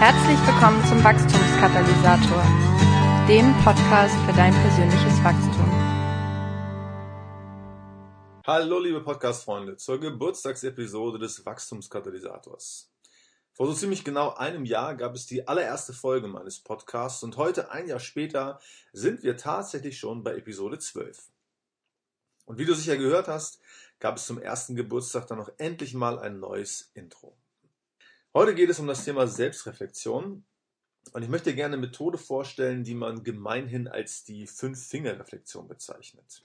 Herzlich willkommen zum Wachstumskatalysator, dem Podcast für dein persönliches Wachstum. Hallo liebe Podcast-Freunde zur Geburtstagsepisode des Wachstumskatalysators. Vor so ziemlich genau einem Jahr gab es die allererste Folge meines Podcasts und heute, ein Jahr später, sind wir tatsächlich schon bei Episode 12. Und wie du sicher gehört hast, gab es zum ersten Geburtstag dann noch endlich mal ein neues Intro. Heute geht es um das Thema Selbstreflexion und ich möchte gerne eine Methode vorstellen, die man gemeinhin als die Fünf-Finger-Reflexion bezeichnet.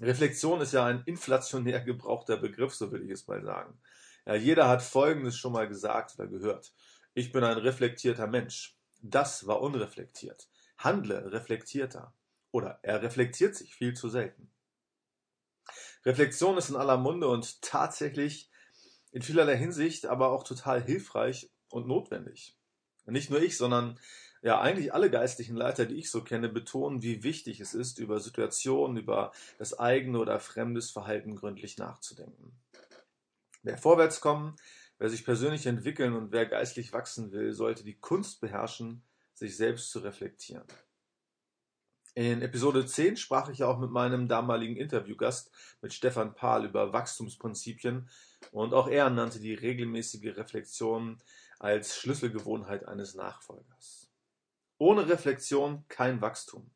Reflexion ist ja ein inflationär gebrauchter Begriff, so würde ich es mal sagen. Ja, jeder hat Folgendes schon mal gesagt oder gehört. Ich bin ein reflektierter Mensch. Das war unreflektiert. Handle reflektierter. Oder er reflektiert sich viel zu selten. Reflexion ist in aller Munde und tatsächlich in vielerlei Hinsicht aber auch total hilfreich und notwendig. Nicht nur ich, sondern ja eigentlich alle geistlichen Leiter, die ich so kenne, betonen, wie wichtig es ist, über Situationen, über das eigene oder fremdes Verhalten gründlich nachzudenken. Wer vorwärts kommen, wer sich persönlich entwickeln und wer geistlich wachsen will, sollte die Kunst beherrschen, sich selbst zu reflektieren. In Episode 10 sprach ich auch mit meinem damaligen Interviewgast, mit Stefan Pahl, über Wachstumsprinzipien und auch er nannte die regelmäßige Reflexion als Schlüsselgewohnheit eines Nachfolgers. Ohne Reflexion kein Wachstum.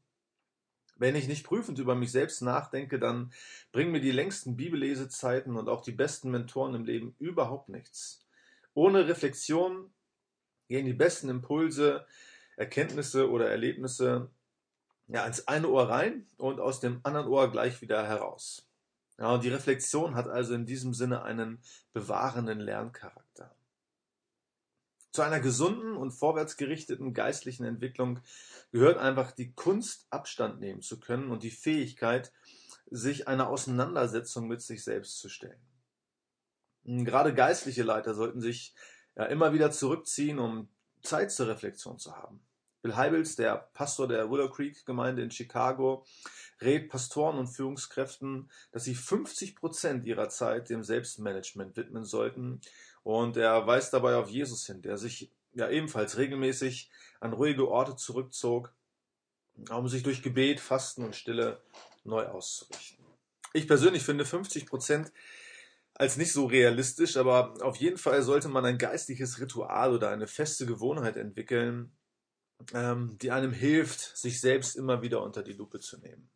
Wenn ich nicht prüfend über mich selbst nachdenke, dann bringen mir die längsten Bibellesezeiten und auch die besten Mentoren im Leben überhaupt nichts. Ohne Reflexion gehen die besten Impulse, Erkenntnisse oder Erlebnisse ja, ins eine Ohr rein und aus dem anderen Ohr gleich wieder heraus. Ja, und die Reflexion hat also in diesem Sinne einen bewahrenden Lerncharakter. Zu einer gesunden und vorwärtsgerichteten geistlichen Entwicklung gehört einfach die Kunst, Abstand nehmen zu können und die Fähigkeit, sich einer Auseinandersetzung mit sich selbst zu stellen. Gerade geistliche Leiter sollten sich ja immer wieder zurückziehen, um Zeit zur Reflexion zu haben. Bill Heibels, der Pastor der Willow Creek Gemeinde in Chicago, rät Pastoren und Führungskräften, dass sie 50 Prozent ihrer Zeit dem Selbstmanagement widmen sollten. Und er weist dabei auf Jesus hin, der sich ja ebenfalls regelmäßig an ruhige Orte zurückzog, um sich durch Gebet, Fasten und Stille neu auszurichten. Ich persönlich finde 50 Prozent als nicht so realistisch, aber auf jeden Fall sollte man ein geistliches Ritual oder eine feste Gewohnheit entwickeln, ähm, die einem hilft, sich selbst immer wieder unter die Lupe zu nehmen.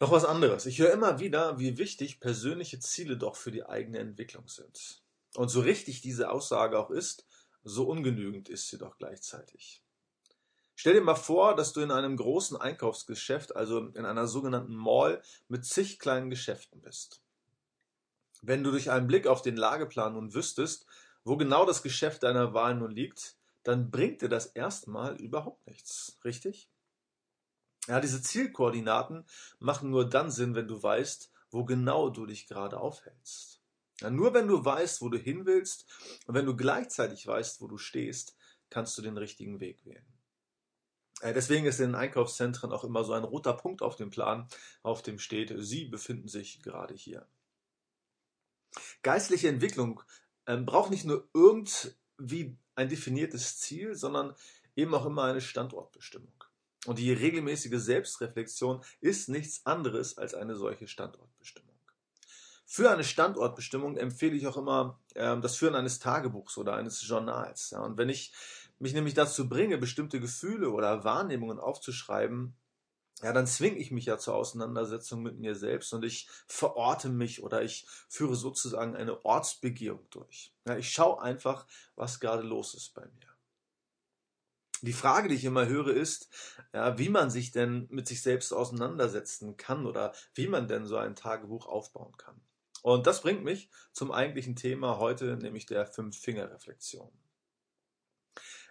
Noch was anderes. Ich höre immer wieder, wie wichtig persönliche Ziele doch für die eigene Entwicklung sind. Und so richtig diese Aussage auch ist, so ungenügend ist sie doch gleichzeitig. Stell dir mal vor, dass du in einem großen Einkaufsgeschäft, also in einer sogenannten Mall, mit zig kleinen Geschäften bist. Wenn du durch einen Blick auf den Lageplan nun wüsstest, wo genau das Geschäft deiner Wahl nun liegt, dann bringt dir das erstmal überhaupt nichts, richtig? Ja, diese Zielkoordinaten machen nur dann Sinn, wenn du weißt, wo genau du dich gerade aufhältst. Ja, nur wenn du weißt, wo du hin willst und wenn du gleichzeitig weißt, wo du stehst, kannst du den richtigen Weg wählen. Äh, deswegen ist in Einkaufszentren auch immer so ein roter Punkt auf dem Plan, auf dem steht, Sie befinden sich gerade hier. Geistliche Entwicklung ähm, braucht nicht nur irgendwie ein definiertes Ziel, sondern eben auch immer eine Standortbestimmung. Und die regelmäßige Selbstreflexion ist nichts anderes als eine solche Standortbestimmung. Für eine Standortbestimmung empfehle ich auch immer äh, das Führen eines Tagebuchs oder eines Journals. Ja. Und wenn ich mich nämlich dazu bringe, bestimmte Gefühle oder Wahrnehmungen aufzuschreiben, ja, dann zwinge ich mich ja zur Auseinandersetzung mit mir selbst und ich verorte mich oder ich führe sozusagen eine Ortsbegehung durch. Ja, ich schaue einfach, was gerade los ist bei mir. Die Frage, die ich immer höre, ist, ja, wie man sich denn mit sich selbst auseinandersetzen kann oder wie man denn so ein Tagebuch aufbauen kann. Und das bringt mich zum eigentlichen Thema heute, nämlich der Fünf-Finger-Reflexion.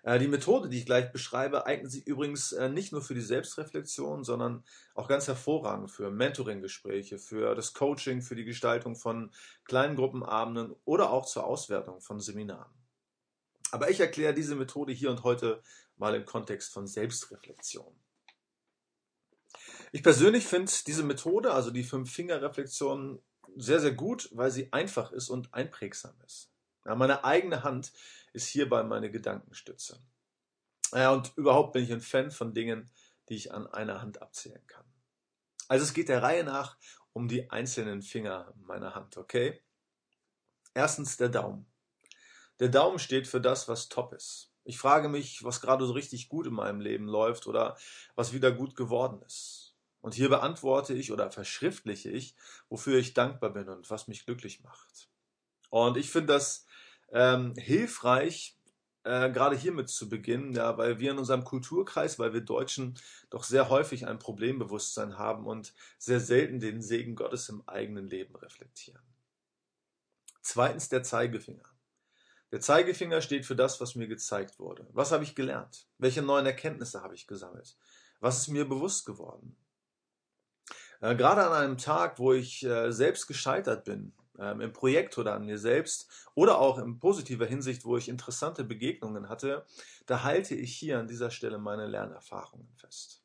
Äh, die Methode, die ich gleich beschreibe, eignet sich übrigens äh, nicht nur für die Selbstreflexion, sondern auch ganz hervorragend für Mentoring-Gespräche, für das Coaching, für die Gestaltung von kleinen Gruppenabenden oder auch zur Auswertung von Seminaren. Aber ich erkläre diese Methode hier und heute mal im Kontext von Selbstreflexion. Ich persönlich finde diese Methode, also die Fünf-Finger-Reflexion, sehr, sehr gut, weil sie einfach ist und einprägsam ist. Ja, meine eigene Hand ist hierbei meine Gedankenstütze. Ja, und überhaupt bin ich ein Fan von Dingen, die ich an einer Hand abzählen kann. Also es geht der Reihe nach um die einzelnen Finger meiner Hand, okay? Erstens der Daumen. Der Daumen steht für das, was top ist. Ich frage mich, was gerade so richtig gut in meinem Leben läuft oder was wieder gut geworden ist. Und hier beantworte ich oder verschriftliche ich, wofür ich dankbar bin und was mich glücklich macht. Und ich finde das ähm, hilfreich, äh, gerade hiermit zu beginnen, ja, weil wir in unserem Kulturkreis, weil wir Deutschen doch sehr häufig ein Problembewusstsein haben und sehr selten den Segen Gottes im eigenen Leben reflektieren. Zweitens der Zeigefinger. Der Zeigefinger steht für das, was mir gezeigt wurde. Was habe ich gelernt? Welche neuen Erkenntnisse habe ich gesammelt? Was ist mir bewusst geworden? Äh, gerade an einem Tag, wo ich äh, selbst gescheitert bin, ähm, im Projekt oder an mir selbst oder auch in positiver Hinsicht, wo ich interessante Begegnungen hatte, da halte ich hier an dieser Stelle meine Lernerfahrungen fest.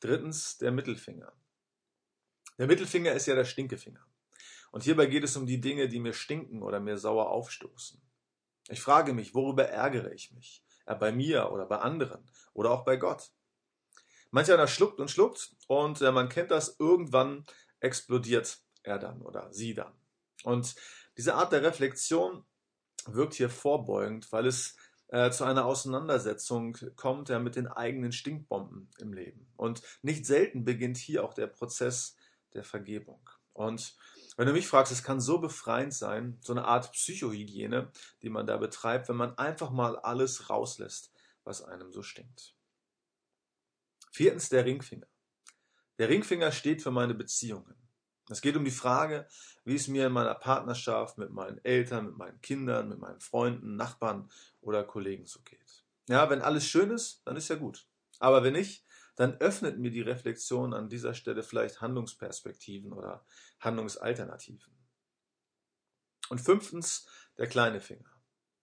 Drittens der Mittelfinger. Der Mittelfinger ist ja der Stinkefinger. Und hierbei geht es um die Dinge, die mir stinken oder mir sauer aufstoßen. Ich frage mich, worüber ärgere ich mich? Bei mir oder bei anderen oder auch bei Gott. Manch einer schluckt und schluckt und man kennt das, irgendwann explodiert er dann oder sie dann. Und diese Art der Reflexion wirkt hier vorbeugend, weil es äh, zu einer Auseinandersetzung kommt ja, mit den eigenen Stinkbomben im Leben. Und nicht selten beginnt hier auch der Prozess der Vergebung. Und wenn du mich fragst, es kann so befreiend sein, so eine Art Psychohygiene, die man da betreibt, wenn man einfach mal alles rauslässt, was einem so stinkt. Viertens der Ringfinger. Der Ringfinger steht für meine Beziehungen. Es geht um die Frage, wie es mir in meiner Partnerschaft mit meinen Eltern, mit meinen Kindern, mit meinen Freunden, Nachbarn oder Kollegen so geht. Ja, wenn alles schön ist, dann ist ja gut. Aber wenn nicht, dann öffnet mir die Reflexion an dieser Stelle vielleicht Handlungsperspektiven oder Handlungsalternativen. Und fünftens, der kleine Finger.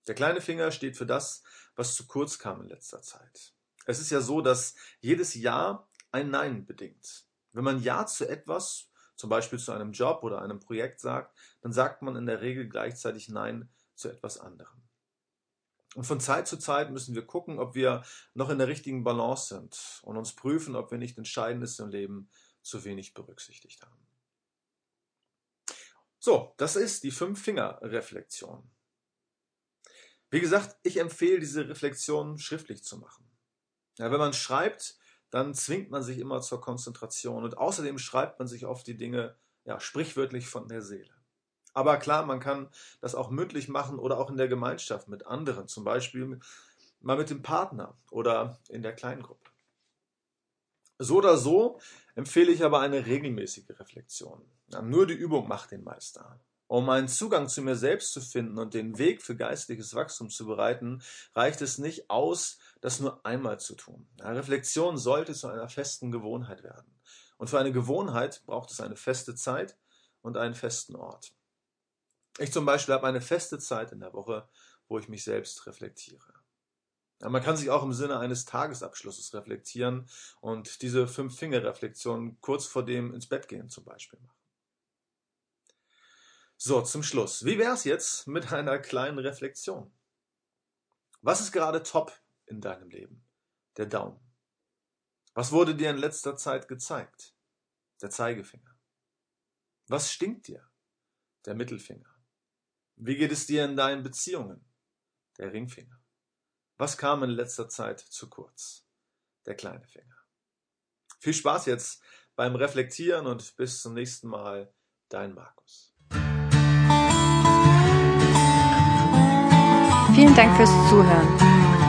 Der kleine Finger steht für das, was zu kurz kam in letzter Zeit. Es ist ja so, dass jedes Ja ein Nein bedingt. Wenn man Ja zu etwas zum Beispiel zu einem Job oder einem Projekt sagt, dann sagt man in der Regel gleichzeitig Nein zu etwas anderem. Und von Zeit zu Zeit müssen wir gucken, ob wir noch in der richtigen Balance sind und uns prüfen, ob wir nicht Entscheidendes im Leben zu wenig berücksichtigt haben. So, das ist die Fünf-Finger-Reflexion. Wie gesagt, ich empfehle diese Reflexion schriftlich zu machen. Ja, wenn man schreibt, dann zwingt man sich immer zur Konzentration. Und außerdem schreibt man sich oft die Dinge ja, sprichwörtlich von der Seele. Aber klar, man kann das auch mündlich machen oder auch in der Gemeinschaft mit anderen, zum Beispiel mal mit dem Partner oder in der Kleingruppe. So oder so empfehle ich aber eine regelmäßige Reflexion. Ja, nur die Übung macht den Meister. Um einen Zugang zu mir selbst zu finden und den Weg für geistliches Wachstum zu bereiten, reicht es nicht aus, das nur einmal zu tun. Ja, Reflexion sollte zu einer festen Gewohnheit werden. Und für eine Gewohnheit braucht es eine feste Zeit und einen festen Ort. Ich zum Beispiel habe eine feste Zeit in der Woche, wo ich mich selbst reflektiere. Ja, man kann sich auch im Sinne eines Tagesabschlusses reflektieren und diese Fünf-Finger-Reflexion kurz vor dem ins Bett gehen zum Beispiel machen. So, zum Schluss. Wie wäre es jetzt mit einer kleinen Reflexion? Was ist gerade top in deinem Leben? Der Daumen. Was wurde dir in letzter Zeit gezeigt? Der Zeigefinger. Was stinkt dir? Der Mittelfinger. Wie geht es dir in deinen Beziehungen? Der Ringfinger. Was kam in letzter Zeit zu kurz? Der kleine Finger. Viel Spaß jetzt beim Reflektieren und bis zum nächsten Mal, dein Markus. Vielen Dank fürs Zuhören.